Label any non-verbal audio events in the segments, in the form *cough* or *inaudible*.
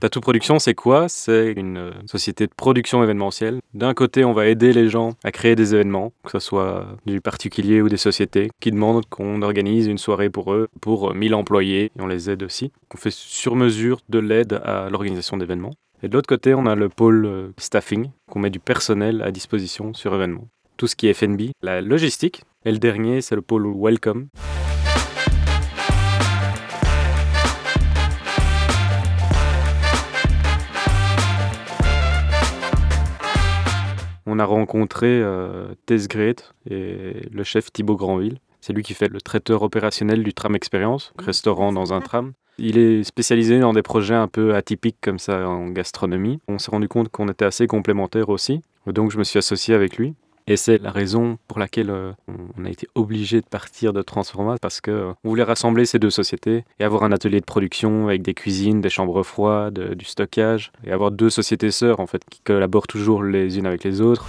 Tattoo Production, c'est quoi? C'est une euh, société de production événementielle. D'un côté, on va aider les gens à créer des événements, que ce soit du particulier ou des sociétés, qui demandent qu'on organise une soirée pour eux, pour 1000 employés, et on les aide aussi. On fait sur mesure de l'aide à l'organisation d'événements. Et de l'autre côté, on a le pôle euh, staffing, qu'on met du personnel à disposition sur événements. Tout ce qui est FNB, la logistique. Et le dernier, c'est le pôle welcome. On a rencontré euh, Tess Great et le chef Thibaut Granville. C'est lui qui fait le traiteur opérationnel du tram expérience, restaurant dans un *laughs* tram. Il est spécialisé dans des projets un peu atypiques comme ça en gastronomie. On s'est rendu compte qu'on était assez complémentaires aussi, donc je me suis associé avec lui. Et c'est la raison pour laquelle euh, on a été obligé de partir de Transforma parce qu'on euh, voulait rassembler ces deux sociétés et avoir un atelier de production avec des cuisines, des chambres froides, du stockage et avoir deux sociétés sœurs en fait qui collaborent toujours les unes avec les autres.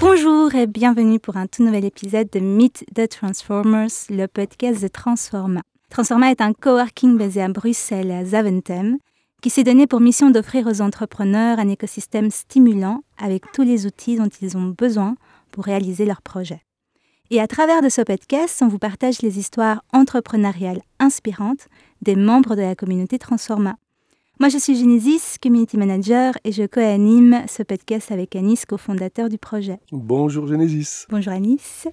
Bonjour et bienvenue pour un tout nouvel épisode de Meet the Transformers, le podcast de Transforma. Transforma est un coworking basé à Bruxelles et à Zaventem qui s'est donné pour mission d'offrir aux entrepreneurs un écosystème stimulant avec tous les outils dont ils ont besoin pour réaliser leurs projets. Et à travers de ce podcast, on vous partage les histoires entrepreneuriales inspirantes des membres de la communauté Transforma. Moi, je suis Genesis, community manager, et je co-anime ce podcast avec Anis, cofondateur du projet. Bonjour Genesis. Bonjour Anis.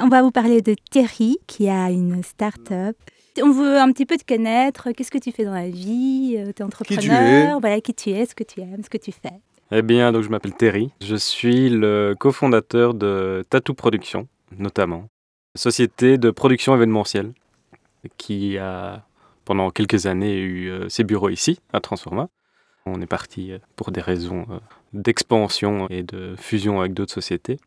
On va vous parler de Terry, qui a une start-up on veut un petit peu te connaître. Qu'est-ce que tu fais dans la vie euh, Tu es entrepreneur qui tu es. Voilà, qui tu es, ce que tu aimes, ce que tu fais. Eh bien, donc je m'appelle Terry. Je suis le cofondateur de Tattoo Production, notamment. Société de production événementielle qui a pendant quelques années eu euh, ses bureaux ici, à Transforma. On est parti euh, pour des raisons d'expansion et de fusion avec d'autres sociétés.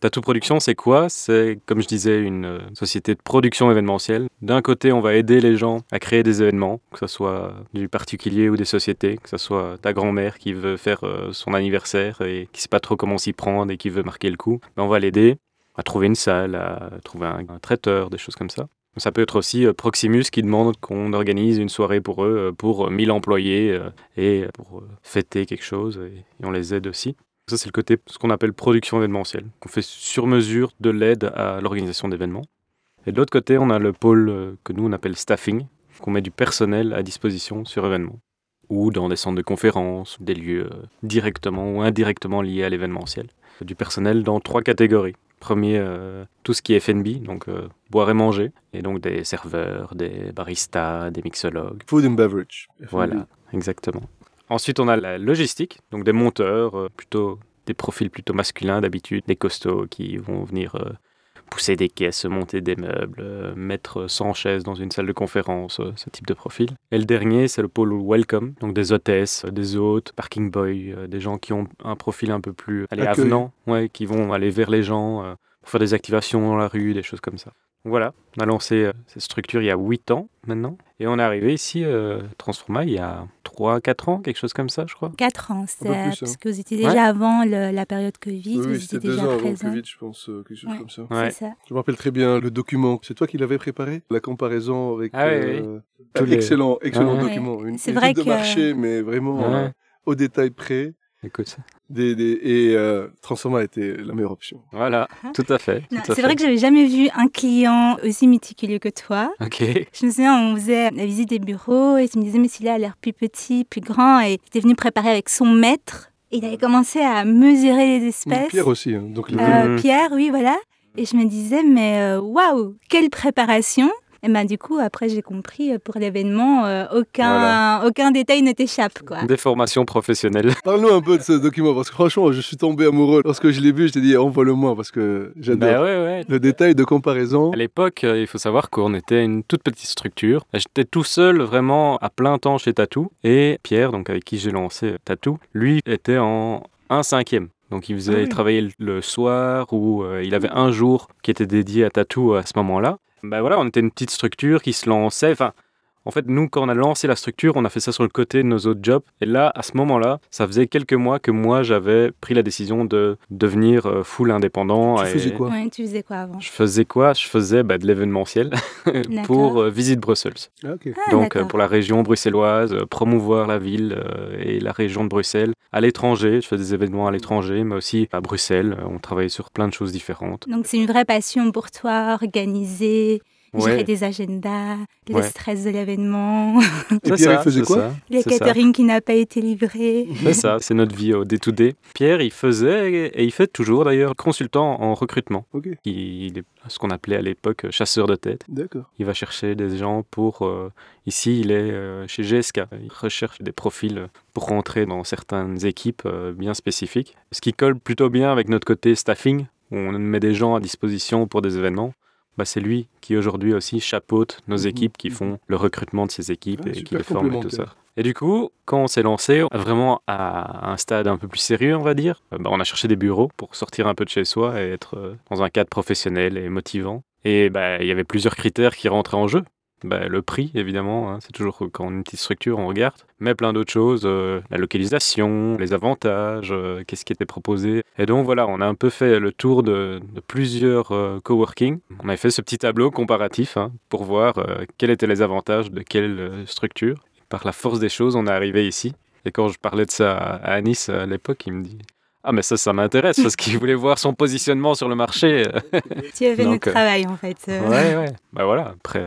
Tattoo Production, c'est quoi? C'est, comme je disais, une euh, société de production événementielle. D'un côté, on va aider les gens à créer des événements, que ce soit du particulier ou des sociétés, que ce soit ta grand-mère qui veut faire euh, son anniversaire et qui ne sait pas trop comment s'y prendre et qui veut marquer le coup. Ben, on va l'aider à trouver une salle, à trouver un, traiteur, des choses comme ça. Ça peut être aussi euh, Proximus qui demande qu'on organise une soirée pour eux, pour 1000 employés et pour fêter quelque chose et on les aide aussi. Ça, c'est le côté, ce qu'on appelle production événementielle. On fait sur mesure de l'aide à l'organisation d'événements. Et de l'autre côté, on a le pôle euh, que nous, on appelle staffing, qu'on met du personnel à disposition sur événements. Ou dans des centres de conférences, des lieux euh, directement ou indirectement liés à l'événementiel. Du personnel dans trois catégories. Premier, euh, tout ce qui est FNB, donc boire et manger, et donc des serveurs, des baristas, des mixologues. Food and beverage. Voilà, exactement. Ensuite, on a la logistique, donc des monteurs, euh, plutôt des profils plutôt masculins d'habitude, des costauds qui vont venir euh, pousser des caisses, monter des meubles, euh, mettre 100 chaises dans une salle de conférence, ce type de profil. Et le dernier, c'est le pôle welcome, donc des hôtesses, des hôtes, parking boys, des gens qui ont un profil un peu plus allez, avenant, ouais, qui vont aller vers les gens pour faire des activations dans la rue, des choses comme ça. Voilà, on a lancé cette structure il y a 8 ans maintenant. Et on est arrivé ici, euh, Transforma, il y a 3-4 ans, quelque chose comme ça, je crois. 4 ans, c'est hein. parce que vous étiez déjà avant la période Covid. Oui, oui c'était deux ans avant Covid, je pense, euh, quelque chose comme ça. ça. Je me rappelle très bien le document. C'est toi qui l'avais préparé La comparaison avec. Ah, euh, oui, excellent, excellent document. Une, c'est vrai que... de marché, mais vraiment au détail près. Écoute. Des, des, et euh, Transforma était la meilleure option. Voilà, ah. tout à fait. C'est vrai que j'avais jamais vu un client aussi méticuleux que toi. Ok. Je me souviens, on faisait la visite des bureaux et tu me disais, mais celui-là a l'air plus petit, plus grand. Et tu es venu préparer avec son maître. Et il avait commencé à mesurer les espèces. Pierre aussi. Hein, donc euh, Pierre, oui, voilà. Et je me disais, mais euh, waouh, quelle préparation et ben, du coup, après, j'ai compris, euh, pour l'événement, euh, aucun, aucun détail ne t'échappe. Quoi. Des formations professionnelles. *laughs* Parle-nous un peu de ce document, parce que franchement, je suis tombé amoureux. Lorsque je l'ai vu, je t'ai dit, envoie-le-moi, parce que j'adore bah ouais, ouais. le détail de comparaison. À l'époque, euh, il faut savoir qu'on était une toute petite structure. J'étais tout seul, vraiment, à plein temps chez Tatou. Et Pierre, donc avec qui j'ai lancé Tatou, lui était en 1 cinquième. Donc il faisait ah travailler le soir ou il avait un jour qui était dédié à Tatou à ce moment-là ben voilà, on était une petite structure qui se lançait. Enfin, En fait, nous, quand on a lancé la structure, on a fait ça sur le côté de nos autres jobs. Et là, à ce moment-là, ça faisait quelques mois que moi, j'avais pris la décision de devenir euh, full indépendant. Tu faisais quoi Tu faisais quoi avant? Je faisais quoi? Je faisais bah, de l'événementiel *laughs* pour euh, Visite Brussels. Ah, ah, Donc, euh, pour la région bruxelloise, promouvoir la ville et la région de Bruxelles. À l'étranger, je fais des événements à l'étranger, mais aussi à Bruxelles. On travaillait sur plein de choses différentes. Donc, c'est une vraie passion pour toi, organiser gérer des agendas, le stress de l'événement. Et Pierre, il faisait quoi Le catering qui n'a pas été livré. C'est ça, c'est notre vie au day-to-day. Pierre, il faisait, et il fait toujours d'ailleurs, consultant en recrutement. Il est ce qu'on appelait à l'époque chasseur de tête. D'accord. Il va chercher des gens pour... Euh, ici, il est euh, chez GSK. Il recherche des profils pour rentrer dans certaines équipes euh, bien spécifiques. Ce qui colle plutôt bien avec notre côté staffing, où on met des gens à disposition pour des événements. Bah, c'est lui qui aujourd'hui aussi chapeaute nos mhm. équipes qui font le recrutement de ces équipes et qui les forment et tout ça. Et du coup, quand on s'est lancé vraiment à un stade un peu plus sérieux, on va dire, euh, bah, on a cherché des bureaux pour sortir un peu de chez soi et être euh, dans un cadre professionnel et motivant. Et bah, il y avait plusieurs critères qui rentraient en jeu. Bah, le prix, évidemment, hein, c'est toujours quand on a une petite structure, on regarde, mais plein d'autres choses, euh, la localisation, les avantages, euh, qu'est-ce qui était proposé. Et donc voilà, on a un peu fait le tour de, plusieurs euh, coworking. On avait fait ce petit tableau comparatif hein, pour voir quels étaient les avantages de quelle structure. par la force des choses, on est arrivé ici. Et quand je parlais de ça à Anis à l'époque, il me dit ah, mais ça, ça m'intéresse parce qu'il voulait voir son positionnement sur le marché. *laughs* tu avais notre travail en fait. Ouais, ouais. Bah voilà, après,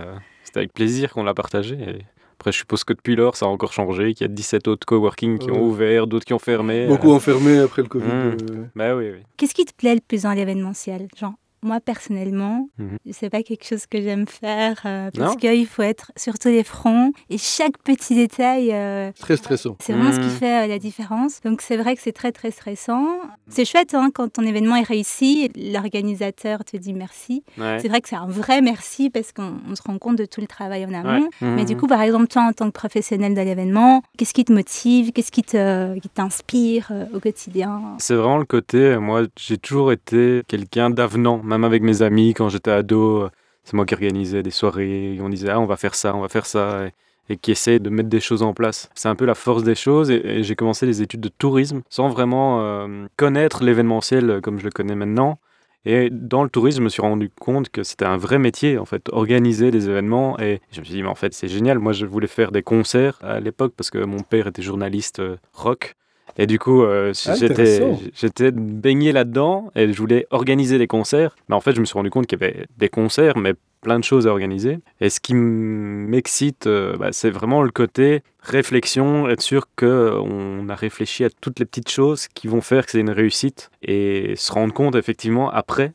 c'était avec plaisir qu'on l'a partagé. Après, je suppose que depuis lors, ça a encore changé, qu'il y a 17 autres coworking qui ont ouvert, d'autres qui ont fermé. Beaucoup ont fermé après le Covid. Mmh. Euh. Bah oui, oui. Qu'est-ce qui te plaît le plus dans l'événementiel Genre, moi personnellement, ce mhm. c'est pas quelque chose que j'aime faire euh, parce qu'il faut être sur tous les fronts et chaque petit détail. Euh, très stressant. C'est vraiment ce qui mhm. fait euh, la différence. Donc c'est vrai que c'est très très stressant. C'est chouette hein, quand ton événement est réussi, l'organisateur te dit merci. C'est vrai que c'est un vrai merci parce qu'on se rend compte de tout le travail en amont. Mais du mhm. coup, par exemple, toi en tant que professionnel de l'événement, qu'est-ce qui te motive? Qu'est-ce qui t'inspire au quotidien? C'est vraiment le côté. Moi, j'ai toujours été quelqu'un d'avenant même avec mes amis, quand j'étais ado, c'est moi qui organisais des soirées. On disait, ah, on va faire ça, on va faire ça. Et, qui essaie de mettre des choses en place. C'est un peu la force des choses. Et, j'ai commencé les études de tourisme sans vraiment euh, connaître l'événementiel comme je le connais maintenant. Et dans le tourisme, je me suis rendu compte que c'était un vrai métier, en fait, organiser des événements. Et je me suis dit, mais en fait, c'est génial. Moi, je voulais faire des concerts à l'époque parce que mon père était journaliste euh, rock. Et du coup, euh, ah, j'étais, baigné là-dedans et je voulais organiser des concerts. Mais en fait, je me suis rendu compte qu'il y avait des concerts, mais plein de choses à organiser. Et ce qui m'excite, euh, bah, c'est vraiment le côté réflexion, être sûr qu'on a réfléchi à toutes les petites choses qui vont faire que c'est une réussite et se rendre compte effectivement après.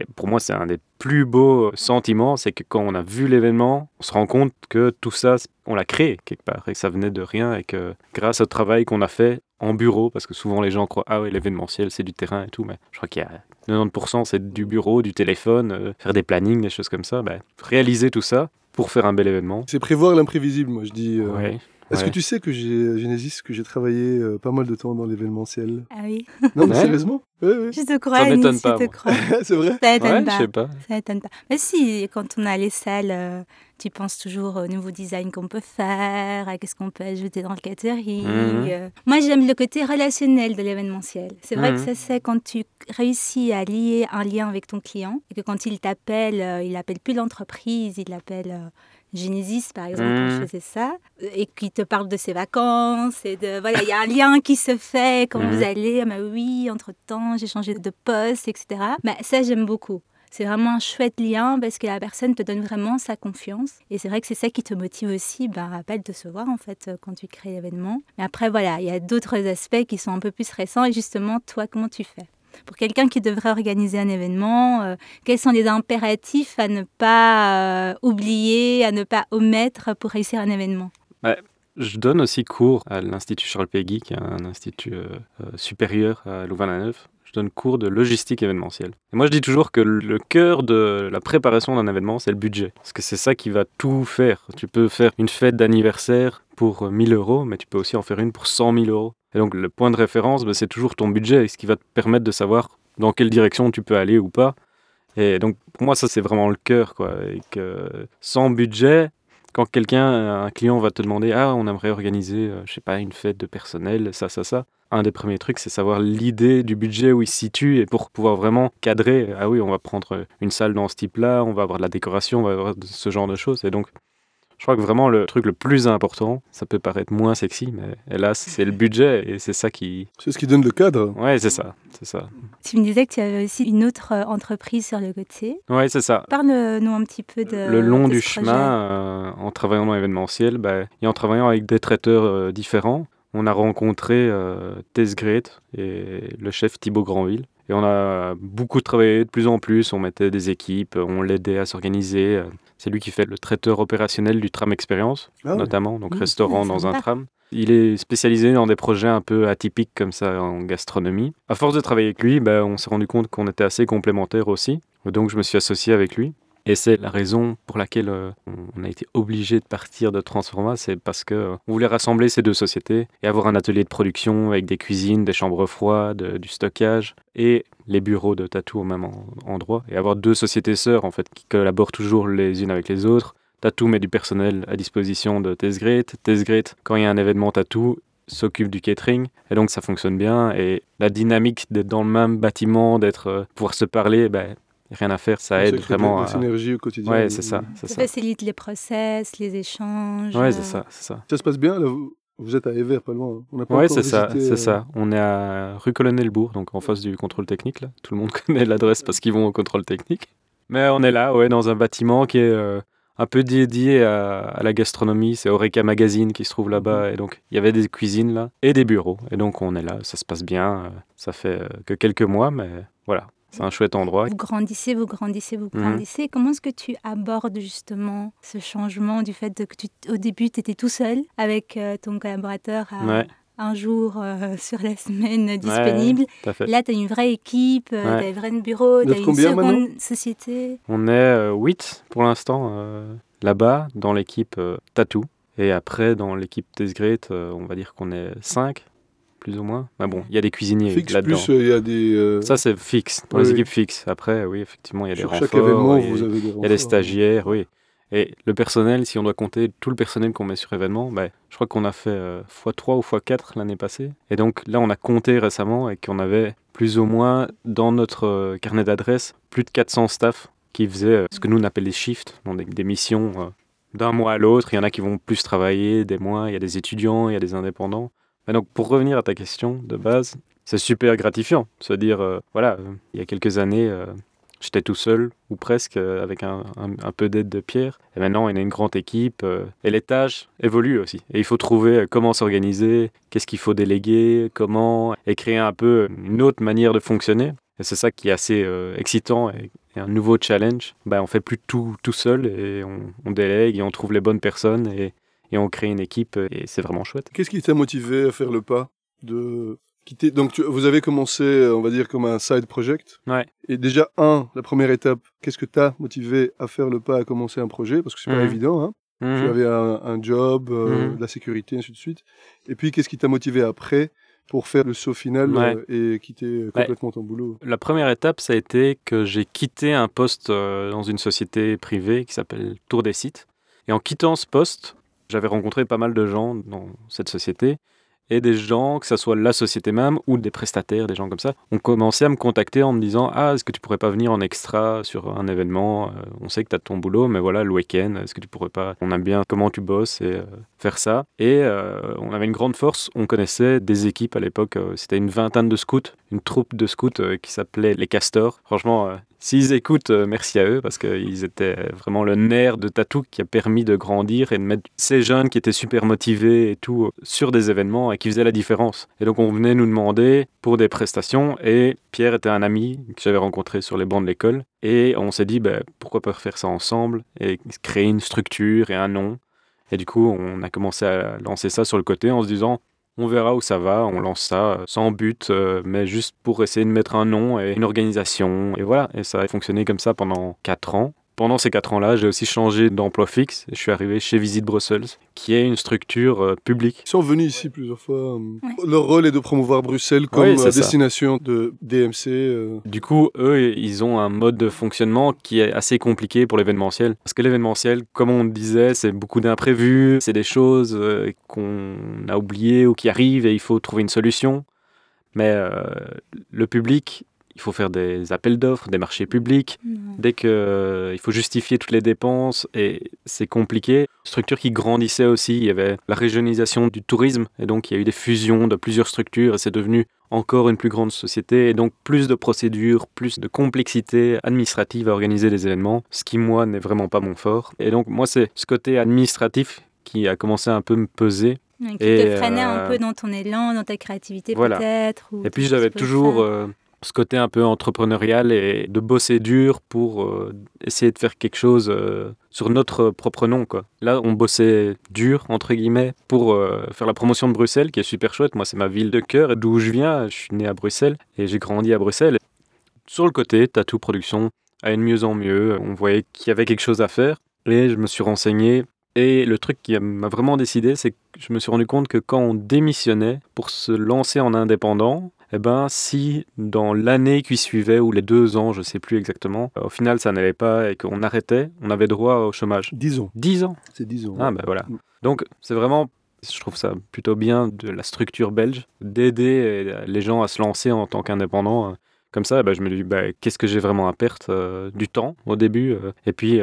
Et pour moi, c'est un des plus beaux sentiments, c'est que quand on a vu l'événement, on se rend compte que tout ça, on l'a créé quelque part et que ça venait de rien et que grâce au travail qu'on a fait, en bureau, parce que souvent les gens croient, ah oui, l'événementiel, c'est du terrain et tout, mais je crois qu'il y a 90% c'est du bureau, du téléphone, euh, faire des plannings, des choses comme ça. Ben, réaliser tout ça pour faire un bel événement. C'est prévoir l'imprévisible, moi je dis. Euh, est-ce que tu sais que j'ai Genesis, que j'ai travaillé euh, pas mal de temps dans l'événementiel? Ah oui. *laughs* Non, mais sérieusement? Je te crois, ça m'étonne pas. *laughs* c'est vrai? Ça m'étonne pas. Je sais pas. Ça m'étonne pas. Mais si, quand on a les salles, euh, tu penses toujours au nouveau design qu'on peut faire, à qu'est-ce qu'on peut ajouter dans le catering. Mhm. Euh. Moi, j'aime le côté relationnel de l'événementiel. C'est vrai que mhm. ça, c'est quand tu réussis à lier un lien avec ton client et que quand il t'appelle, il n'appelle plus l'entreprise, il l'appelle Genesis, par exemple, quand je mmh. faisais ça, et qui te parle de ses vacances, et de, voilà, il y a un lien qui se fait quand vous mmh. allez, ah, bah oui, entre-temps, j'ai changé de poste, etc. Bah, ça, j'aime beaucoup. C'est vraiment un chouette lien parce que la personne te donne vraiment sa confiance. Et c'est vrai que c'est ça qui te motive aussi bah, à pas le décevoir en fait quand tu crées l'événement. Mais après, voilà, il y a d'autres aspects qui sont un peu plus récents. Et justement, toi, comment tu fais? Pour quelqu'un qui devrait organiser un événement, euh, quels sont les impératifs à ne pas euh, oublier, à ne pas omettre pour réussir un événement? Je donne aussi cours à l'Institut Charles Péguy, qui est un institut euh, supérieur à Louvain-la-Neuve. Je donne cours de logistique événementielle. Et moi, je dis toujours que le cœur de la préparation d'un événement, c'est le budget. Parce que c'est ça qui va tout faire. Tu peux faire une fête d'anniversaire pour 1000 euros, mais tu peux aussi en faire une pour 100 000 euros. Et donc le point de référence, bah, c'est toujours ton budget, ce qui va te permettre de savoir dans quelle direction tu peux aller ou pas. Et donc pour moi, ça c'est vraiment le cœur. Quoi. Et que sans budget, quand quelqu'un, un client va te demander Ah, on aimerait organiser, je sais pas, une fête de personnel, ça, ça, ça. Un des premiers trucs, c'est savoir l'idée du budget où il se situe et pour pouvoir vraiment cadrer. Ah oui, on va prendre une salle dans ce type-là, on va avoir de la décoration, on va avoir ce genre de choses. Et donc, je crois que vraiment le truc le plus important, ça peut paraître moins sexy, mais hélas, c'est le budget et c'est ça qui. C'est ce qui donne le cadre. Ouais, c'est ça, c'est ça. Tu me disais que tu avais aussi une autre euh, entreprise sur le côté. Ouais, c'est ça. Parle-nous un petit peu de. Le long du chemin, euh, en travaillant dans l'événementiel, bah, et en travaillant avec des traiteurs euh, différents, on a rencontré Tess Great et le chef Thibaut Granville. Et on a beaucoup travaillé de plus en plus. On mettait des équipes, on l'aidait à s'organiser. C'est lui qui fait le traiteur opérationnel du tram expérience, ah notamment, donc mmh. restaurant dans un tram. Il est spécialisé dans des projets un peu atypiques comme ça en gastronomie. À force de travailler avec lui, bah, on s'est rendu compte qu'on était assez complémentaires aussi. Donc je me suis associé avec lui. Et c'est la raison pour laquelle euh, on a été obligé de partir de Transforma, c'est parce qu'on euh, voulait rassembler ces deux sociétés et avoir un atelier de production avec des cuisines, des chambres froides, du stockage et les bureaux de Tatou au même endroit et avoir deux sociétés sœurs en fait qui collaborent toujours les unes avec les autres. Tatou met du personnel à disposition de Tesgret. Tesgret, quand il y a un événement Tatou, s'occupe du catering et donc ça fonctionne bien et la dynamique d'être dans le même bâtiment, d'être euh, pouvoir se parler, ben, rien à faire, ça aide vraiment. à... synergie au quotidien. Ouais, c'est ça, ça. facilite les process, les échanges. Ouais, c'est ça, c'est ça. Ça se passe bien là, vous, êtes à Ever, pas loin. Hein. ouais, c'est ça, c'est euh, ça. On est à rue Colonel-Bourg, donc en face du contrôle technique là. Tout le monde *laughs* connaît l'adresse parce qu'ils vont au contrôle technique. Mais on est là, ouais, dans un bâtiment qui est euh, un peu dédié à, la gastronomie. C'est Oreca Magazine qui se trouve là-bas. Mhm. Et donc, il y avait des cuisines là et des bureaux. Et donc, on est là, ça se passe bien. Euh, ça fait que quelques mois, mais voilà, c'est un chouette endroit. Vous grandissez, vous grandissez, vous mhm. grandissez. Comment est-ce que tu abordes justement ce changement du fait que tu, au début, tu étais tout seul avec euh, ton collaborateur à, un jour euh, *laughs* sur la semaine disponible? Là, tu as une vraie équipe, euh, tu as un vrai bureau, tu as une seconde société? On est 8 pour l'instant là-bas dans l'équipe Tattoo. Et après, dans l'équipe Tesgret, on va dire qu'on est 5 plus ou moins. Mais bon, il y a des cuisiniers là-dedans. Plus, il y a des. Euh, Ça, c'est fixe, pour les équipes fixes. Après, oui, effectivement, il y a des renforts. Chaque événement, vous avez des Il y a des stagiaires, oui. Et le personnel, si on doit compter tout le personnel qu'on met sur événement, bah, je crois qu'on a fait x3 euh, ou x4 l'année passée. Et donc là, on a compté récemment et qu'on avait plus ou moins dans notre euh, carnet d'adresses plus de 400 staff qui faisaient ce que nous on appelle les shifts, donc des, missions d'un mois à l'autre. Il y en a qui vont plus travailler des mois, il y a des étudiants, il y a des indépendants donc, pour revenir à ta question de base, c'est super gratifiant de se dire, euh, voilà, euh, il y a quelques années, euh, j'étais tout seul, ou presque, avec un, peu d'aide de Pierre. Et maintenant, on a une grande équipe, et les tâches évoluent aussi. Et il faut trouver comment s'organiser, qu'est-ce qu'il faut déléguer, comment, et créer un peu une autre manière de fonctionner. Et c'est ça qui est assez excitant et, un nouveau challenge. Ben, on fait plus tout tout seul et on, on délègue et on trouve les bonnes personnes et, et on crée une équipe euh, et c'est vraiment chouette. Qu'est-ce qui t'a motivé à faire le pas de quitter? Donc vous avez commencé, euh, on va dire, comme un side project. Ouais. Et déjà, un, la première étape, qu'est-ce que t'as motivé à faire le pas, à commencer un projet? Parce que c'est pas mhm. évident, hein mhm. Tu avais un, job, euh, mhm. de la sécurité, ainsi de suite. Et puis, qu'est-ce qui t'a motivé après pour faire le saut final et quitter complètement ton boulot? La première étape, ça a été que j'ai quitté un poste dans une société privée qui s'appelle Tour des Sites. Et en quittant ce poste, j'avais rencontré pas mal de gens dans cette société et des gens, que ce soit la société même ou des prestataires, des gens comme ça, ont commencé à me contacter en me disant Ah, est-ce que tu pourrais pas venir en extra sur un événement euh, On sait que tu as ton boulot, mais voilà, le week-end, est-ce que tu pourrais pas? On aime bien comment tu bosses et euh, faire ça. Et euh, on avait une grande force, on connaissait des équipes à l'époque, c'était une vingtaine de scouts, une troupe de scouts qui s'appelait les Castors. Franchement, S'ils écoutent, merci à eux parce qu'ils étaient vraiment le nerf de Tatou qui a permis de grandir et de mettre ces jeunes qui étaient super motivés et tout sur des événements qui faisaient la différence. Et donc on venait nous demander pour des prestations et Pierre était un ami que j'avais rencontré sur les bancs de l'école et on s'est dit ben, pourquoi pas faire ça ensemble et créer une structure et un nom. Et du coup on a commencé à lancer ça sur le côté en se disant on verra où ça va, on lance ça euh, sans but, euh, mais juste pour essayer de mettre un nom et une organisation. Et voilà, et ça a fonctionné comme ça pendant 4 ans. Pendant ces quatre ans-là, j'ai aussi changé d'emploi fixe. Je suis arrivé chez Visite Brussels, qui est une structure euh, publique. Ils sont venus ici plusieurs fois. Euh, leur rôle est de promouvoir Bruxelles comme euh, destination de DMC. Du coup, eux, ils ont un mode de fonctionnement qui est assez compliqué pour l'événementiel. Parce que l'événementiel, comme on disait, c'est beaucoup d'imprévus, c'est des choses qu'on a oubliées ou qui arrivent et il faut trouver une solution. Mais le public, il faut faire des appels d'offres, des marchés publics. Dès qu'il euh, il faut justifier toutes les dépenses et c'est compliqué. Structure qui grandissait aussi, il y avait la régionalisation du tourisme et donc il y a eu des fusions de plusieurs structures et c'est devenu encore une plus grande société et donc plus de procédures, plus de complexité administrative à organiser des événements, ce qui moi n'est vraiment pas mon fort. Et donc moi c'est ce côté administratif qui a commencé à un peu me peser qui te freinait un euh, peu dans ton élan, dans ta créativité peut-être. Et puis j'avais toujours ce côté un peu entrepreneurial et de bosser dur pour euh, essayer de faire quelque chose euh, sur notre propre nom. Quoi. Là, on bossait dur, entre guillemets, pour euh, faire la promotion de Bruxelles, qui est super chouette. Moi, c'est ma ville de cœur, d'où je viens. Je suis né à Bruxelles et j'ai grandi à Bruxelles. Sur le côté, Tattoo Production allait de mieux en mieux. On voyait qu'il y avait quelque chose à faire et je me suis renseigné. Et le truc qui m'a vraiment décidé, c'est que je me suis rendu compte que quand on démissionnait pour se lancer en indépendant, eh ben, si dans l'année qui suivait, ou les deux ans, je ne sais plus exactement, euh, au final ça n'allait pas et qu'on arrêtait, on avait droit au chômage. Dix ans. Dix ans C'est dix ans. Ah ben voilà. Mm. Donc c'est vraiment, je trouve ça plutôt bien de la structure belge, d'aider les gens à se lancer en tant qu'indépendants. Comme ça, bah, je me dis, bah, qu'est-ce que j'ai vraiment à perdre euh, Du temps au début. Euh. et puis,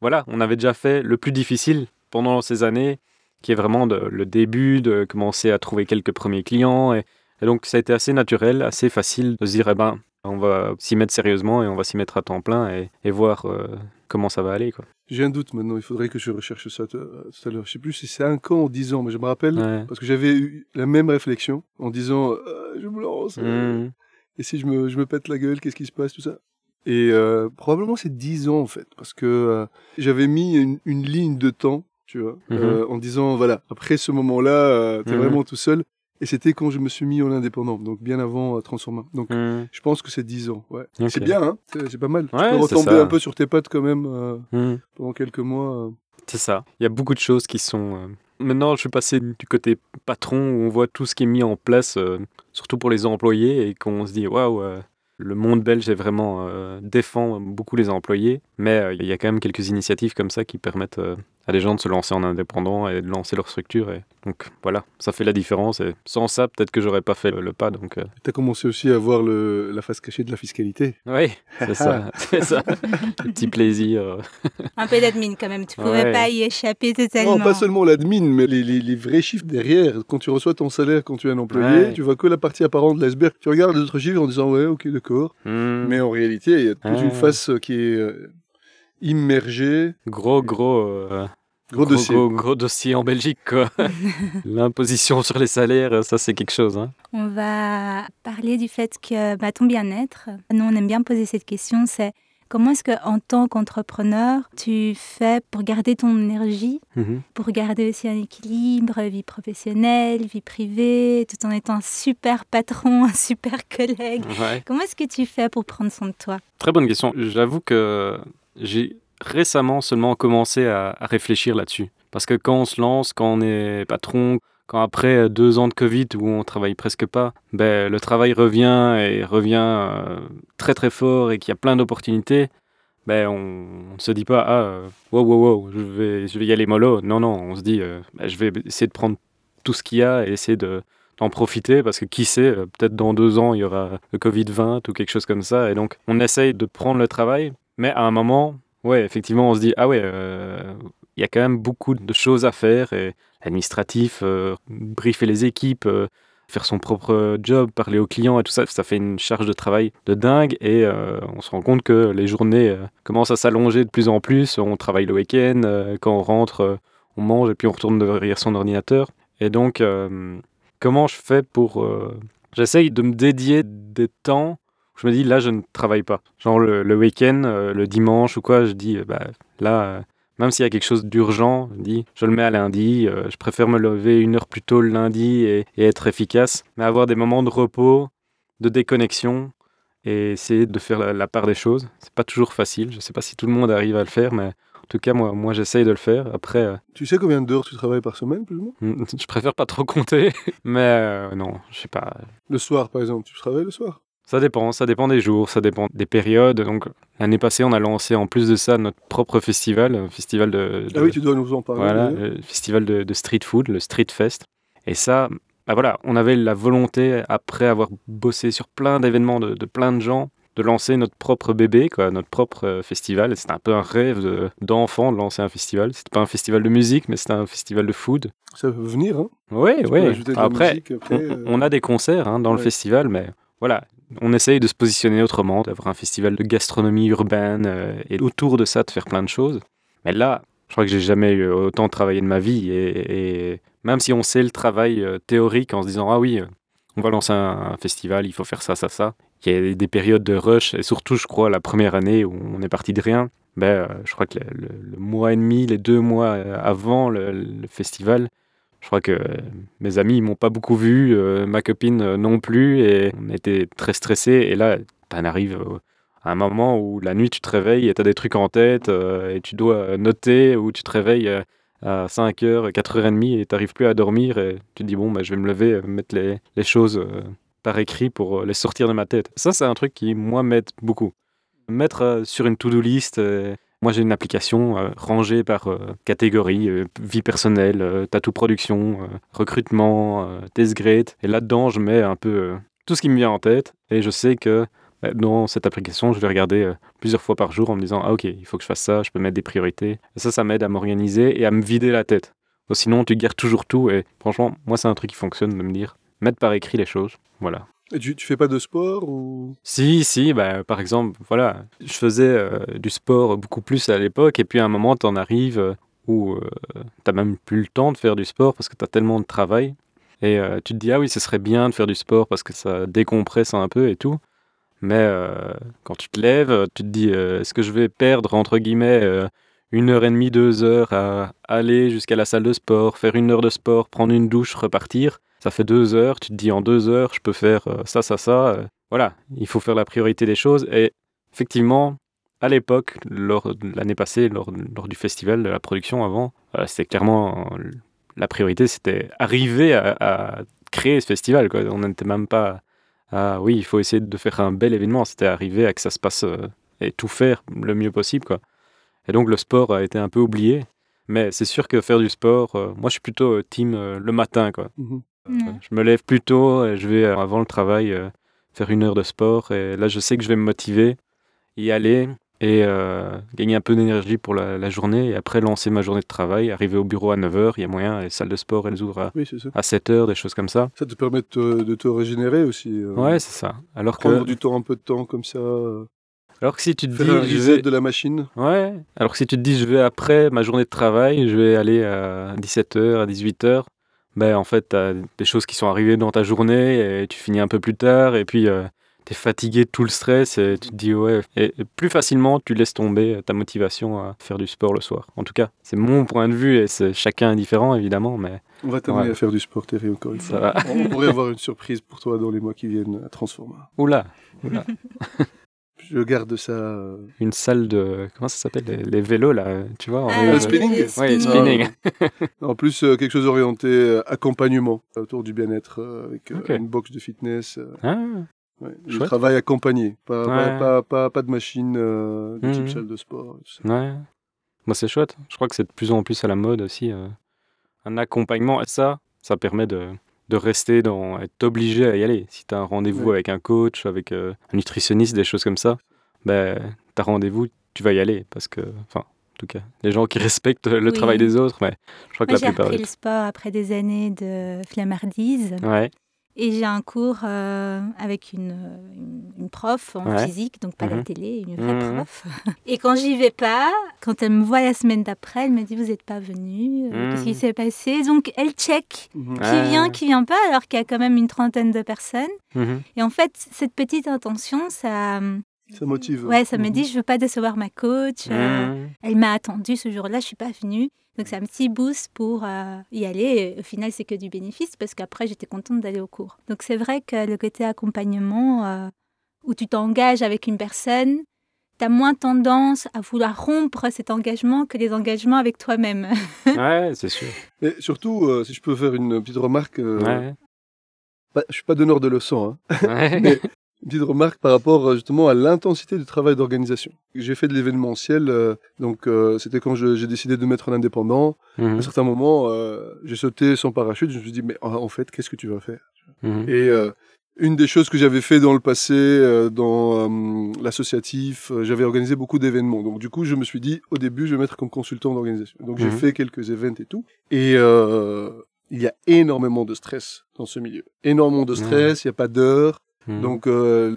voilà, on avait déjà fait le plus difficile pendant ces années, qui est vraiment le début, de commencer à trouver quelques premiers clients. Et, et donc ça a été assez naturel, assez facile de se dire, eh ben, on va s'y mettre sérieusement et on va s'y mettre à temps plein et, voir euh, comment ça va aller. Quoi. J'ai un doute maintenant, il faudrait que je recherche ça tout à l'heure. Je sais plus si c'est 5 ans ou 10 ans, mais je me rappelle parce que j'avais eu la même réflexion en disant euh, je me lance. Euh, mmh. Et si je me, je me pète la gueule, qu'est-ce qui se passe, tout ça? Et probablement c'est 10 ans en fait, parce que j'avais mis une, ligne de temps, tu vois, mmh en disant voilà, après ce moment-là, tu es mmh vraiment tout seul. Et c'était quand je me suis mis en indépendant, donc bien avant euh, Transforma. Donc hmm. je pense que c'est 10 ans. Ouais. C'est bien, hein c'est pas mal. Ouais, tu peux retomber un peu sur tes pattes quand même euh, hmm. pendant quelques mois. Euh. C'est ça. Il y a beaucoup de choses qui sont. Maintenant, je suis passé du côté patron où on voit tout ce qui est mis en place, surtout pour les employés, et qu'on se dit waouh, le monde belge est vraiment défend beaucoup les employés, mais il y a quand même quelques initiatives comme ça qui permettent à des gens de se lancer en indépendant et de lancer leur structure. Et donc voilà, ça fait la différence. Et sans ça, peut-être que j'aurais pas fait le, pas. Donc, euh. tu as commencé aussi à voir le, la face cachée de la fiscalité. Oui, c'est ça, *laughs* c'est ça. petit plaisir. Un peu d'admin quand même. Tu pourrais pas y échapper totalement. Non, pas seulement l'admin, mais les, les, vrais chiffres derrière. Quand tu reçois ton salaire, quand tu es un employé, tu vois que la partie apparente de l'iceberg. Tu regardes les autres chiffres en disant ouais, ok, d'accord. Hmm. Mais en réalité, il y a toute une face qui est euh, immergé. Gros, gros. Euh, gros, dossier. Gros, dossier en Belgique, quoi. *laughs* L'imposition sur les salaires, ça, c'est quelque chose. Hein. On va parler du fait que bah, ton bien-être, nous, on aime bien poser cette question, c'est comment est-ce qu'en tant qu'entrepreneur, tu fais pour garder ton énergie, mhm. pour garder aussi un équilibre, vie professionnelle, vie privée, tout en étant un super patron, *laughs* un super collègue Comment est-ce que tu fais pour prendre soin de toi? Très bonne question. J'avoue que j'ai récemment seulement commencé à, réfléchir là-dessus. Parce que quand on se lance, quand on est patron, quand après deux ans de Covid où on travaille presque pas, ben, le travail revient et revient euh, très très fort et qu'il y a plein d'opportunités, ben, on ne se dit pas ah wow wow wow je vais y aller mollo. Non non, on se dit euh, ben, je vais essayer de prendre tout ce qu'il y a et essayer de d'en profiter parce que qui sait, euh, peut-être dans deux ans il y aura le Covid-20 ou quelque chose comme ça et donc on essaye de prendre le travail mais à un moment, ouais, effectivement, on se dit, ah ouais, euh, il y a quand même beaucoup de choses à faire, et administratif, euh, briefer les équipes, euh, faire son propre job, parler aux clients et tout ça, ça fait une charge de travail de dingue, et on se rend compte que les journées commencent à s'allonger de plus en plus, on travaille le week-end, quand on rentre, on mange, et puis on retourne derrière son ordinateur. Et donc, comment je fais pour... J'essaye de me dédier des temps je me dis là je ne travaille pas. Genre le, week-end, euh, le dimanche ou quoi, je dis euh, bah là, euh, même s'il y a quelque chose d'urgent, je dis je le mets à lundi. je préfère me lever une heure plus tôt le lundi et, être efficace, mais avoir des moments de repos, de déconnexion et essayer de faire la, part des choses. C'est pas toujours facile. Je sais pas si tout le monde arrive à le faire, mais en tout cas, moi, moi j'essaye de le faire. Après. Euh, tu sais combien d'heures tu travailles par semaine, plus ou moins? *laughs* Je préfère pas trop compter, *laughs* mais euh, non, je sais pas. Le soir, par exemple, tu travailles le soir? Ça dépend, ça dépend des jours, ça dépend des périodes. Donc l'année passée, on a lancé en plus de ça notre propre festival, un festival de, Ah oui, tu dois nous en parler. Voilà, le festival de, de, street food, le Street Fest. Et ça, bah voilà, on avait la volonté, après avoir bossé sur plein d'événements de, plein de gens, de lancer notre propre bébé, quoi, notre propre euh, festival. C'était un peu un rêve d'enfant de, lancer un festival. C'était pas un festival de musique, mais c'était un festival de food. Ça peut venir, hein Oui, oui. Après, euh. on, a des concerts hein, dans le festival, mais voilà, on essaye de se positionner autrement, d'avoir un festival de gastronomie urbaine euh, et autour de ça de faire plein de choses. Mais là, je crois que j'ai jamais eu autant travaillé de ma vie et, même si on sait le travail euh, théorique en se disant ah oui, euh, on va lancer un, festival, il faut faire ça, ça, ça. Il y a des périodes de rush et surtout, je crois, la première année où on est parti de rien. Ben, je crois que le, mois et demi, les deux mois avant le festival, je crois que mes amis ils m'ont pas beaucoup vu, euh, ma copine euh, non plus, et on était très stressés. Et là, tu en arrives euh, à un moment où la nuit tu te réveilles et tu as des trucs en tête et tu dois noter, ou tu te réveilles à 5h, 4h30 et tu n'arrives plus à dormir et tu te dis bon, bah, je vais me lever, mettre les, les choses par écrit pour les sortir de ma tête. Ça, c'est un truc qui, moi, m'aide beaucoup. Mettre sur une to-do list moi, j'ai une application euh, rangée par euh, catégorie, euh, vie personnelle, tatou production, recrutement, test grade. Et là-dedans, je mets un peu tout ce qui me vient en tête. Et je sais que bah, dans cette application, je vais regarder plusieurs fois par jour en me disant Ah, ok, il faut que je fasse ça, je peux mettre des priorités. Ça, ça m'aide à m'organiser et à me vider la tête. Sinon, tu gardes toujours tout. Et franchement, moi, c'est un truc qui fonctionne de me dire mettre par écrit les choses. Voilà. Et tu, tu fais pas de sport ou? Si, si, bah, par exemple, voilà, je faisais euh, du sport beaucoup plus à l'époque, et puis à un moment, tu en arrives euh, où euh, tu même plus le temps de faire du sport parce que tu as tellement de travail, et tu te dis, ah oui, ce serait bien de faire du sport parce que ça décompresse un peu et tout, mais quand tu te lèves, tu te dis, est-ce que je vais perdre, entre guillemets, une heure et demie, deux heures à aller jusqu'à la salle de sport, faire une heure de sport, prendre une douche, repartir? Ça fait deux heures, tu te dis en deux heures, je peux faire euh, ça, ça, ça. Euh, voilà, il faut faire la priorité des choses. Et effectivement, à l'époque, l'année passée, lors, du festival de la production avant, euh, c'était clairement la priorité, c'était arriver à, créer ce festival. Quoi. On n'était même pas à, oui, il faut essayer de faire un bel événement, c'était arriver à que ça se passe et tout faire le mieux possible. Et donc le sport a été un peu oublié. Mais c'est sûr que faire du sport, moi je suis plutôt team le matin. Quoi. Mmh je me lève plus tôt et je vais euh, avant le travail euh, faire une heure de sport. Et là, je sais que je vais me motiver, y aller et euh, gagner un peu d'énergie pour la, journée. Et après, lancer ma journée de travail, arriver au bureau à 9h, il y a moyen, les salles de sport, elles ouvrent à, à 7h, des choses comme ça. Ça te permet de te, régénérer aussi. ouais, c'est ça. Alors Prendre du temps, un peu de temps comme ça. Alors que si tu te dis. Un je vais... de la machine. Ouais. Alors que si tu te dis, je vais après ma journée de travail, je vais aller à 17h, à 18h, ben, en fait, tu as des choses qui sont arrivées dans ta journée et tu finis un peu plus tard et puis euh, tu es fatigué de tout le stress et tu te dis ouais. Et plus facilement, tu laisses tomber ta motivation à faire du sport le soir. En tout cas, c'est mon point de vue et c'est chacun est différent évidemment, mais. On va t'amener à faire du sport, Terry, encore une fois. On pourrait avoir une surprise pour toi dans les mois qui viennent à Transforma. Oula, oula. *laughs* *laughs* je garde ça. Euh, Une salle de. Comment ça s'appelle les, vélos, là, tu vois ah, le spinning Oui, spinning. *laughs* en plus, euh, quelque chose orienté euh, accompagnement autour du bien-être, avec une box de fitness. Ah. Ouais, je travaille accompagné, pas, pas, pas, pas, de machine de type mhm. salle de sport. Ouais. Moi, c'est chouette. Je crois que c'est de plus en plus à la mode aussi. un accompagnement. Et ça, ça permet de de rester dans, être obligé à y aller. Si tu as un rendez-vous avec un coach, avec euh, un nutritionniste, des choses comme ça, ben, tu as rendez-vous, tu vas y aller. Parce que, enfin, en tout cas, les gens qui *laughs* respectent le travail des autres, mais je crois que la plupart. J'ai le sport après des années de flemmardise. Ouais. Et j'ai un cours euh, avec une, une, prof en physique, donc pas la mhm. télé, une vraie mhm. prof. *laughs* Et quand j'y vais pas, quand elle me voit la semaine d'après, elle me dit Vous n'êtes pas venu, euh, qu'est-ce qui mhm. s'est passé? Donc elle check qui vient, qui vient pas, alors qu'il y a quand même une trentaine de personnes. Et en fait, cette petite intention, ça. Ça motive. Ouais, ça me dit Je veux pas décevoir ma coach. Euh, elle m'a attendu ce jour-là, je suis pas venue. Donc c'est un petit boost pour euh, y aller. au final, c'est que du bénéfice parce qu'après, j'étais contente d'aller au cours. Donc c'est vrai que le côté accompagnement, euh, où tu t'engages avec une personne, tu as moins tendance à vouloir rompre cet engagement que les engagements avec toi-même. *laughs* ouais, c'est sûr. Et surtout, euh, si je peux faire une petite remarque, euh, ouais. je suis pas donneur de leçons, hein. *laughs* mais une petite remarque par rapport euh, justement à l'intensité du travail d'organisation. J'ai fait de l'événementiel, donc c'était quand j'ai décidé de mettre en indépendant. À un mhm. certain moment, j'ai sauté sans parachute. Je me suis dit, mais en fait, qu'est-ce que tu vas faire? Mhm. Et une des choses que j'avais fait dans le passé, euh, dans euh, l'associatif, euh, j'avais organisé beaucoup d'événements. Donc du coup, je me suis dit, au début, je vais mettre comme consultant d'organisation. Donc j'ai mhm. fait quelques événements et tout. Et il y a énormément de stress dans ce milieu. Énormément de stress, il n'y a pas d'heure. Mhm. Donc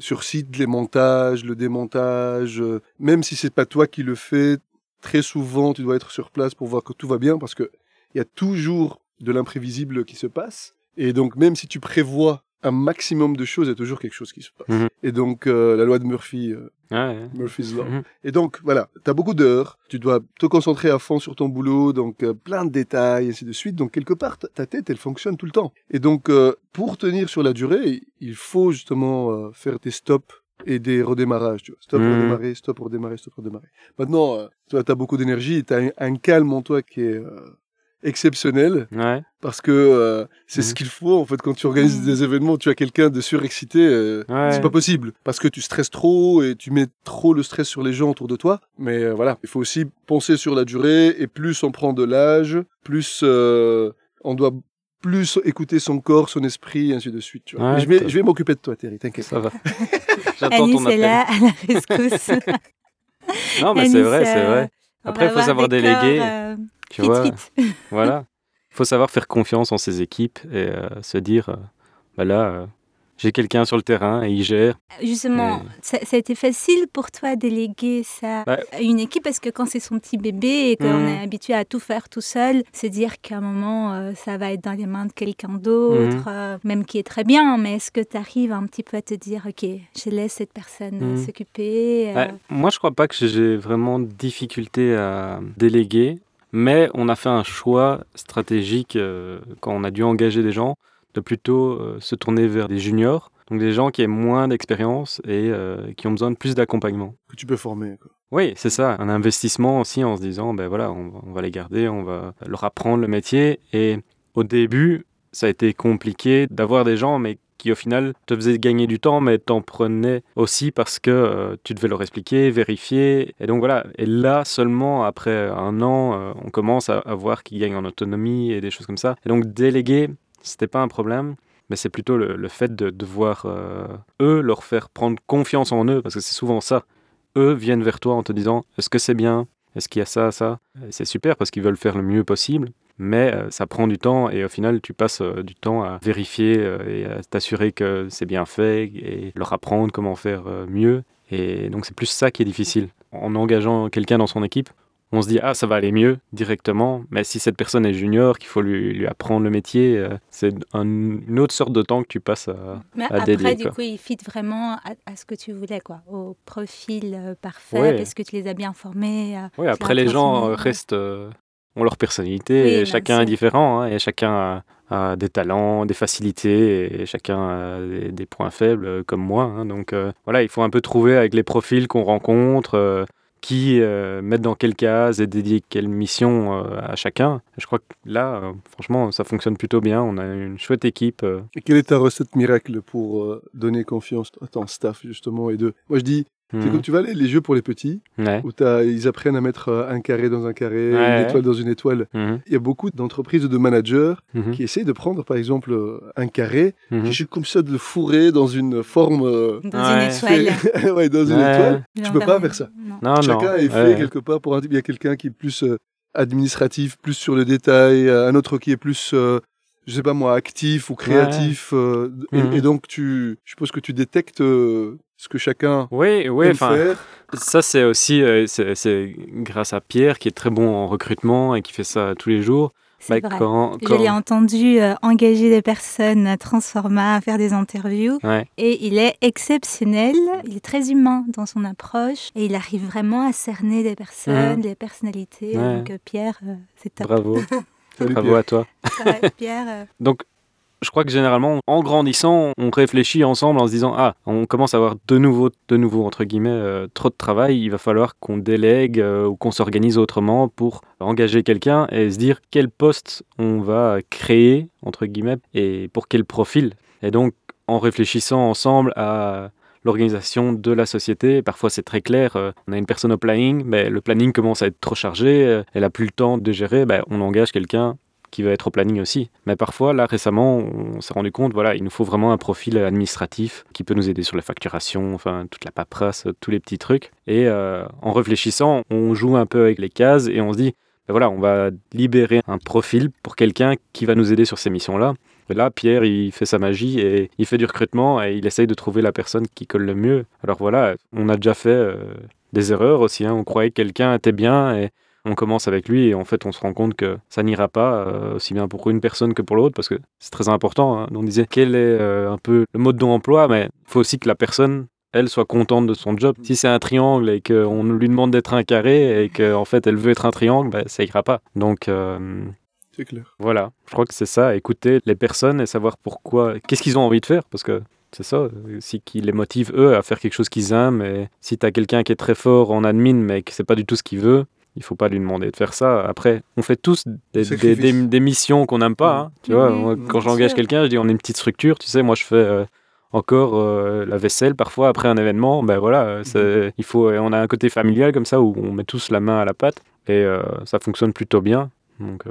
sur site, les montages, le démontage, même si c'est pas toi qui le fais, très souvent tu dois être sur place pour voir que tout va bien parce que il y a toujours de l'imprévisible qui se passe. Et donc même si tu prévois un maximum de choses, il y a toujours quelque chose qui se passe. Mhm. Et donc, euh, la loi de Murphy, euh, Murphy's Law. Mhm. Et donc, voilà, tu as beaucoup d'heures, tu dois te concentrer à fond sur ton boulot, donc euh, plein de détails, et ainsi de suite. Donc, quelque part, ta tête, elle fonctionne tout le temps. Et donc, pour tenir sur la durée, il faut justement faire des stops et des redémarrages, tu vois. Stop, mhm. redémarrer, stop, redémarrer, stop, redémarrer. Maintenant, tu as beaucoup d'énergie, tu as un, calme en toi qui est exceptionnel. Parce que euh, c'est ce mhm. qu'il faut en fait quand tu organises des événements, tu as quelqu'un de surexcité, euh, c'est pas possible parce que tu stresses trop et tu mets trop le stress sur les gens autour de toi. Mais euh, voilà, il faut aussi penser sur la durée et plus on prend de l'âge, plus on doit plus écouter son corps, son esprit, et ainsi de suite. Tu vois. je vais, je vais m'occuper de toi, Thierry, t'inquiète. Ça va. *laughs* J'attends ton appel. là à la rescousse. *laughs* non, mais c'est vrai, c'est vrai. Après, il faut savoir déléguer. Tu vois, *laughs* voilà. Il faut savoir faire confiance en ses équipes et euh, se dire, euh, bah là, euh, j'ai quelqu'un sur le terrain et il gère. Justement, ça, a été facile pour toi déléguer ça bah à une équipe parce que quand c'est son petit bébé et qu'on mmh. est habitué à tout faire tout seul, se dire qu'à un moment, ça va être dans les mains de quelqu'un d'autre, mmh. même qui est très bien, mais est-ce que tu arrives un petit peu à te dire, ok, je laisse cette personne mmh. s'occuper Moi, je crois pas que j'ai vraiment de difficulté à déléguer. Mais on a fait un choix stratégique euh, quand on a dû engager des gens de plutôt euh, se tourner vers des juniors, donc des gens qui aient moins d'expérience et euh, qui ont besoin de plus d'accompagnement. Que tu peux former. Quoi. Oui, c'est ça, un investissement aussi en se disant, ben voilà, on va, les garder, on va leur apprendre le métier. Et au début, ça a été compliqué d'avoir des gens, mais qui au final te faisait gagner du temps, mais t'en prenais aussi parce que euh, tu devais leur expliquer, vérifier. Et donc voilà, et là seulement après un an, euh, on commence à, voir qu'ils gagnent en autonomie et des choses comme ça. Et donc déléguer, c'était pas un problème. Mais c'est plutôt le, fait de devoir, euh, eux, leur faire prendre confiance en eux, parce que c'est souvent ça. Eux viennent vers toi en te disant, est-ce que c'est bien? Est-ce qu'il y a ça, ça? C'est super parce qu'ils veulent faire le mieux possible mais euh, ça prend du temps et au final tu passes euh, du temps à vérifier euh, et à t'assurer que c'est bien fait et leur apprendre comment faire mieux. Et donc c'est plus ça qui est difficile. En engageant quelqu'un dans son équipe, on se dit ah ça va aller mieux directement, mais si cette personne est junior, qu'il faut lui, lui, apprendre le métier, c'est une autre sorte de temps que tu passes à, mais après, du coup, il fit vraiment à, ce que tu voulais, quoi, au profil parfait, parce que tu les as bien formés. oui, après les gens restent ont leur personnalité, et chacun est différent, hein, et chacun a, des talents, des facilités, et chacun a des, points faibles, euh, comme moi. Hein. donc euh, voilà, il faut un peu trouver avec les profils qu'on rencontre, euh, qui mettre dans quelle case et dédier quelle mission à chacun. Je crois que là, franchement, ça fonctionne plutôt bien, on a une chouette équipe. Et quelle est ta recette miracle pour donner confiance à ton staff, justement, et de... Moi, je dis, c'est comme mhm. tu vois les, les, jeux pour les petits, où ils apprennent à mettre euh, un carré dans un carré, une étoile dans une étoile. Mhm. Il y a beaucoup d'entreprises ou de managers mhm. qui essayent de prendre, par exemple, euh, un carré, juste comme ça, de le fourrer dans une forme. Euh, dans une étoile. *laughs* ouais, dans une étoile. Tu peux pas faire ça. Non. Chacun est fait quelque part pour un type. Il y a quelqu'un qui est plus administratif, plus sur le détail, un autre qui est plus je sais pas moi, actif ou créatif. et, donc, tu, je suppose que tu détectes ce que chacun oui, oui, aime faire. Ça, c'est aussi euh, c'est grâce à Pierre, qui est très bon en recrutement et qui fait ça tous les jours. Bah, quand, Je l'ai entendu euh, engager des personnes à Transforma, à faire des interviews. Et il est exceptionnel. Il est très humain dans son approche. Et il arrive vraiment à cerner des personnes, des personnalités. Donc, euh, Pierre, c'est top. Bravo. *laughs* Bravo à toi. Pierre. Donc, je crois que généralement, en grandissant, on réfléchit ensemble en se disant Ah, on commence à avoir de nouveau, de nouveau entre guillemets, euh, trop de travail. Il va falloir qu'on délègue euh, ou qu'on s'organise autrement pour engager quelqu'un et se dire quel poste on va créer, entre guillemets, et pour quel profil. Et donc, en réfléchissant ensemble à l'organisation de la société. Parfois, c'est très clair. Euh, on a une personne au planning, mais le planning commence à être trop chargé. Elle a plus le temps de gérer. Ben, on engage quelqu'un qui va être au planning aussi. Mais parfois, là, récemment, on s'est rendu compte, voilà, il nous faut vraiment un profil administratif qui peut nous aider sur la facturation, enfin, toute la paperasse, tous les petits trucs. Et euh, en réfléchissant, on joue un peu avec les cases et on se dit, ben voilà, on va libérer un profil pour quelqu'un qui va nous aider sur ces missions-là. Et là, Pierre, il fait sa magie et il fait du recrutement et il essaye de trouver la personne qui colle le mieux. Alors voilà, on a déjà fait euh, des erreurs aussi. Hein. On croyait que quelqu'un était bien et on commence avec lui et en fait on se rend compte que ça n'ira pas euh, aussi bien pour une personne que pour l'autre parce que c'est très important. Hein. On disait quel est euh, un peu le mode d'emploi, mais il faut aussi que la personne elle soit contente de son job. Si c'est un triangle et qu'on lui demande d'être un carré et qu'en fait elle veut être un triangle, ben, ça ira pas. Donc euh, c'est clair. Voilà, je crois que c'est ça, écouter les personnes et savoir pourquoi, qu'est-ce qu'ils ont envie de faire, parce que c'est ça, aussi qui les motive eux à faire quelque chose qu'ils aiment. Et si tu as quelqu'un qui est très fort en admin mais que c'est pas du tout ce qu'il veut, il faut pas lui demander de faire ça. Après, on fait tous des, missions qu'on n'aime pas. Hein, tu vois, quand j'engage quelqu'un, je dis on est une petite structure. Tu sais, moi je fais euh, encore euh, la vaisselle parfois après un événement. Ben voilà, mhm. il faut, on a un côté familial comme ça où on met tous la main à la pâte et euh, ça fonctionne plutôt bien. Donc,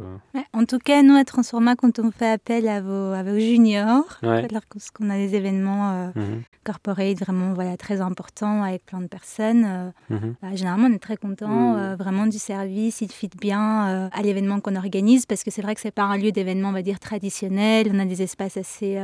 en tout cas, nous, à Transforma, quand on fait appel à vos, à vos juniors, parce qu'on a des événements mhm corporate vraiment voilà, très important avec plein de personnes. Euh, mhm. bah, généralement, on est très content euh, vraiment du service, il fit bien euh, à l'événement qu'on organise parce que c'est vrai que c'est pas un lieu d'événement, on va dire, traditionnel. On a des espaces assez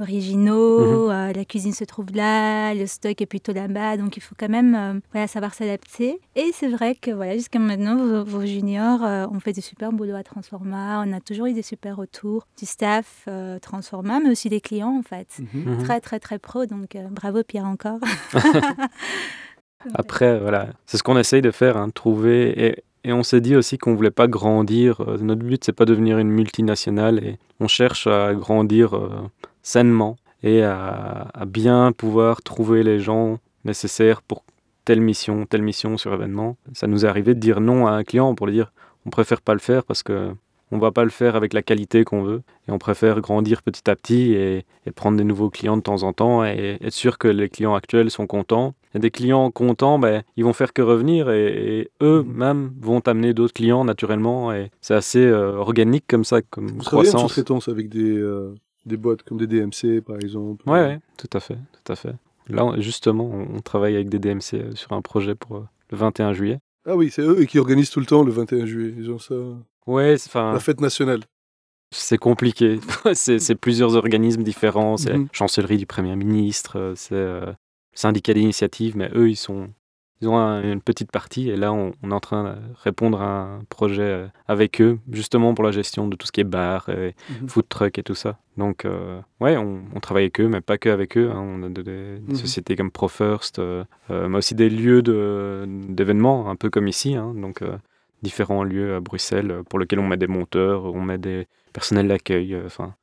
originaux, mhm. euh, la cuisine se trouve là, le stock est plutôt là-bas, donc il faut quand même euh, voilà, savoir s'adapter. Et c'est vrai que voilà, jusqu'à maintenant, vos, juniors euh, ont fait des super boulot à Transforma, on a toujours eu des super retours du staff Transforma, mais aussi des clients en fait. Mhm. Mhm. Très très très pro, donc bravo Pierre encore. *laughs* Après, voilà, c'est ce qu'on essaye de faire, hein, trouver. Et, et on s'est dit aussi qu'on voulait pas grandir. Notre but, c'est pas devenir une multinationale et on cherche à grandir sainement et à, bien pouvoir trouver les gens nécessaires pour telle mission, telle mission sur événement. Ça nous est arrivé de dire non à un client pour lui dire on préfère pas le faire parce que on va pas le faire avec la qualité qu'on veut et on préfère grandir petit à petit et, prendre des nouveaux clients de temps en temps et être sûr que les clients actuels sont contents. Et des clients contents, ben, ils vont faire que revenir et, eux-mêmes vont amener d'autres clients naturellement et c'est assez euh, organique comme ça, comme Vous croissance. Vous sous-traitance avec des, euh, des boîtes comme des DMC, par exemple. Ouais, ouais, tout à fait, tout à fait. Là, justement, on travaille avec des DMC euh, sur un projet pour euh, le 21 juillet. Ah oui, c'est eux qui organisent tout le temps le 21 juillet. Ils ont ça. Ouais, enfin. La fête nationale. C'est compliqué. *laughs* c'est plusieurs organismes différents. C'est la mhm. chancellerie du Premier ministre, euh, c'est le syndicat d'initiative, mais eux, ils sont ils ont une petite partie et là on, est en train de répondre à un projet euh, avec eux justement pour la gestion de tout ce qui est bar, et mhm. food truck et tout ça. Donc euh, ouais, on, travaille avec eux, mais pas que avec eux. Hein. On a des mhm. sociétés comme ProFirst, euh, mais aussi des lieux d'événements, un peu comme ici. Hein. donc différents lieux à Bruxelles pour lesquels on met des monteurs, on met des personnels d'accueil. Enfin,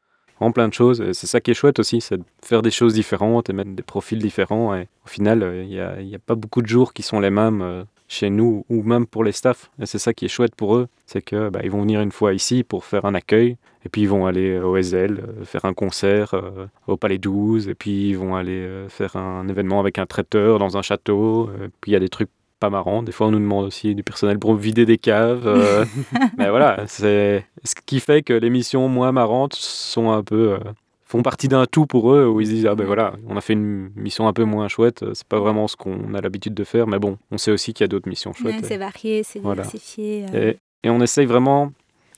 plein de choses. C'est ça qui est chouette aussi, c'est de faire des choses différentes et mettre des profils différents. Et au final, il n'y a, pas beaucoup de jours qui sont les mêmes euh, chez nous ou même pour les staffs. Et c'est ça qui est chouette pour eux, c'est que bah, ils vont venir une fois ici pour faire un accueil. Et puis ils vont aller au SL, euh, faire un concert euh, au Palais 12, et puis ils vont aller faire un événement avec un traiteur dans un château. puis il y a des trucs pas marrant. Des fois, on nous demande aussi du personnel pour vider des caves. Euh, *laughs* mais voilà, c'est ce qui fait que les missions moins marrantes sont un peu euh, font partie d'un tout pour eux où ils disent ah ben voilà, on a fait une mission un peu moins chouette. C'est pas vraiment ce qu'on a l'habitude de faire, mais bon, on sait aussi qu'il y a d'autres missions chouettes. c'est varié, c'est diversifié. Euh. Et, et, on essaye vraiment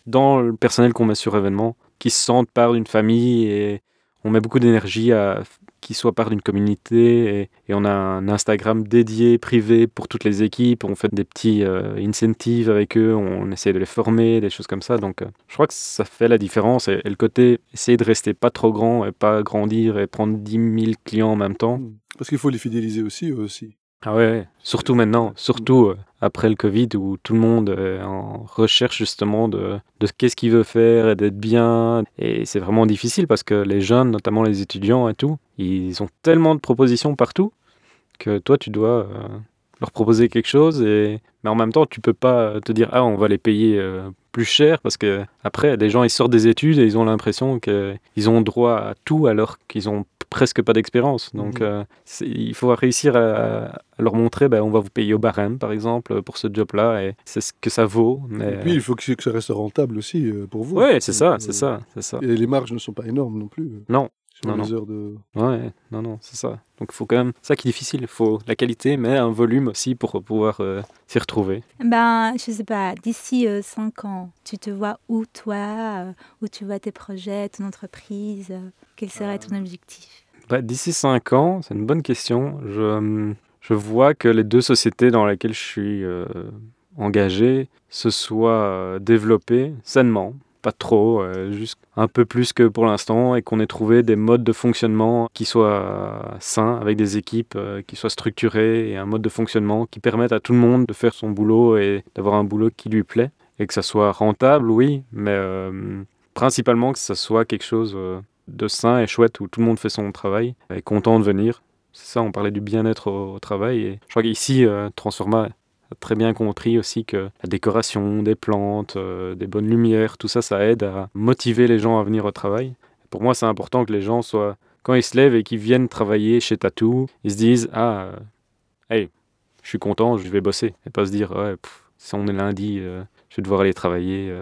dans le personnel qu'on met sur événement, qui se sentent part d'une famille et on met beaucoup d'énergie à qui soit part d'une communauté et, on a un Instagram dédié, privé pour toutes les équipes. On fait des petits euh, incentives avec eux, on essaie de les former, des choses comme ça. Donc euh, je crois que ça fait la différence. Et, le côté essayer de rester pas trop grand et pas grandir et prendre 10 000 clients en même temps. Parce qu'il faut les fidéliser aussi, eux aussi. Ah ouais, surtout maintenant, surtout euh, après le Covid où tout le monde est en recherche justement de, de qu'est-ce qu'il veut faire et d'être bien. Et c'est vraiment difficile parce que les jeunes, notamment les étudiants et tout, ils ont tellement de propositions partout que toi tu dois euh, leur proposer quelque chose et mais en même temps tu peux pas te dire ah on va les payer euh, plus cher parce que après des gens ils sortent des études et ils ont l'impression qu'ils ont droit à tout alors qu'ils ont presque pas d'expérience. Donc, mhm. euh, il faut réussir à, leur montrer, ben, on va vous payer au barème, par exemple, pour ce job-là, et c'est ce que ça vaut. Mais... Et puis, il faut que, ça reste rentable aussi euh, pour vous. Oui, c'est ça, c'est ça, c'est ça. Et les marges ne sont pas énormes non plus. Non, non, non. heures de... Ouais, non, non, c'est ça. Donc il faut quand même, ça qui est difficile, il faut la qualité, mais un volume aussi pour pouvoir euh, s'y retrouver. Ben, je sais pas, d'ici 5 euh, ans, tu te vois où toi, euh, où tu vois tes projets, ton entreprise, quel serait ton objectif? Bah, D'ici 5 ans, c'est une bonne question. Je, je vois que les deux sociétés dans lesquelles je suis engagé se soient développées sainement pas trop, euh, juste un peu plus que pour l'instant, et qu'on ait trouvé des modes de fonctionnement qui soient sains, avec des équipes euh, qui soient structurées, et un mode de fonctionnement qui permette à tout le monde de faire son boulot et d'avoir un boulot qui lui plaît, et que ça soit rentable, oui, mais euh, principalement que ça soit quelque chose de sain et chouette où tout le monde fait son travail, et content de venir. C'est ça, on parlait du bien-être au, travail, et je crois qu'ici, Transforma très bien compris aussi que la décoration, des plantes, euh, des bonnes lumières, tout ça, ça aide à motiver les gens à venir au travail. Pour moi, c'est important que les gens soient, quand ils se lèvent et qu'ils viennent travailler chez Tattoo, ils se disent Ah, euh, hey, je suis content, je vais bosser. Et pas se dire Ouais, si on est lundi, euh, je vais devoir aller travailler.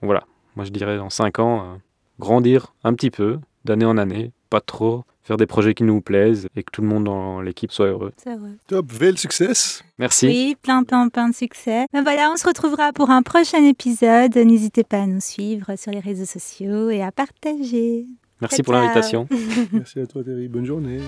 voilà, moi je dirais dans 5 ans, grandir un petit peu, d'année en année, pas trop, faire des projets qui nous plaisent et que tout le monde dans l'équipe soit heureux. C'est vrai. Top, veel succès. Merci. Oui, plein, plein, plein de succès. Ben voilà, on se retrouvera pour un prochain épisode. N'hésitez pas à nous suivre sur les réseaux sociaux et à partager. Merci pour l'invitation. *laughs* *laughs* Merci à toi, Thierry. Bonne journée.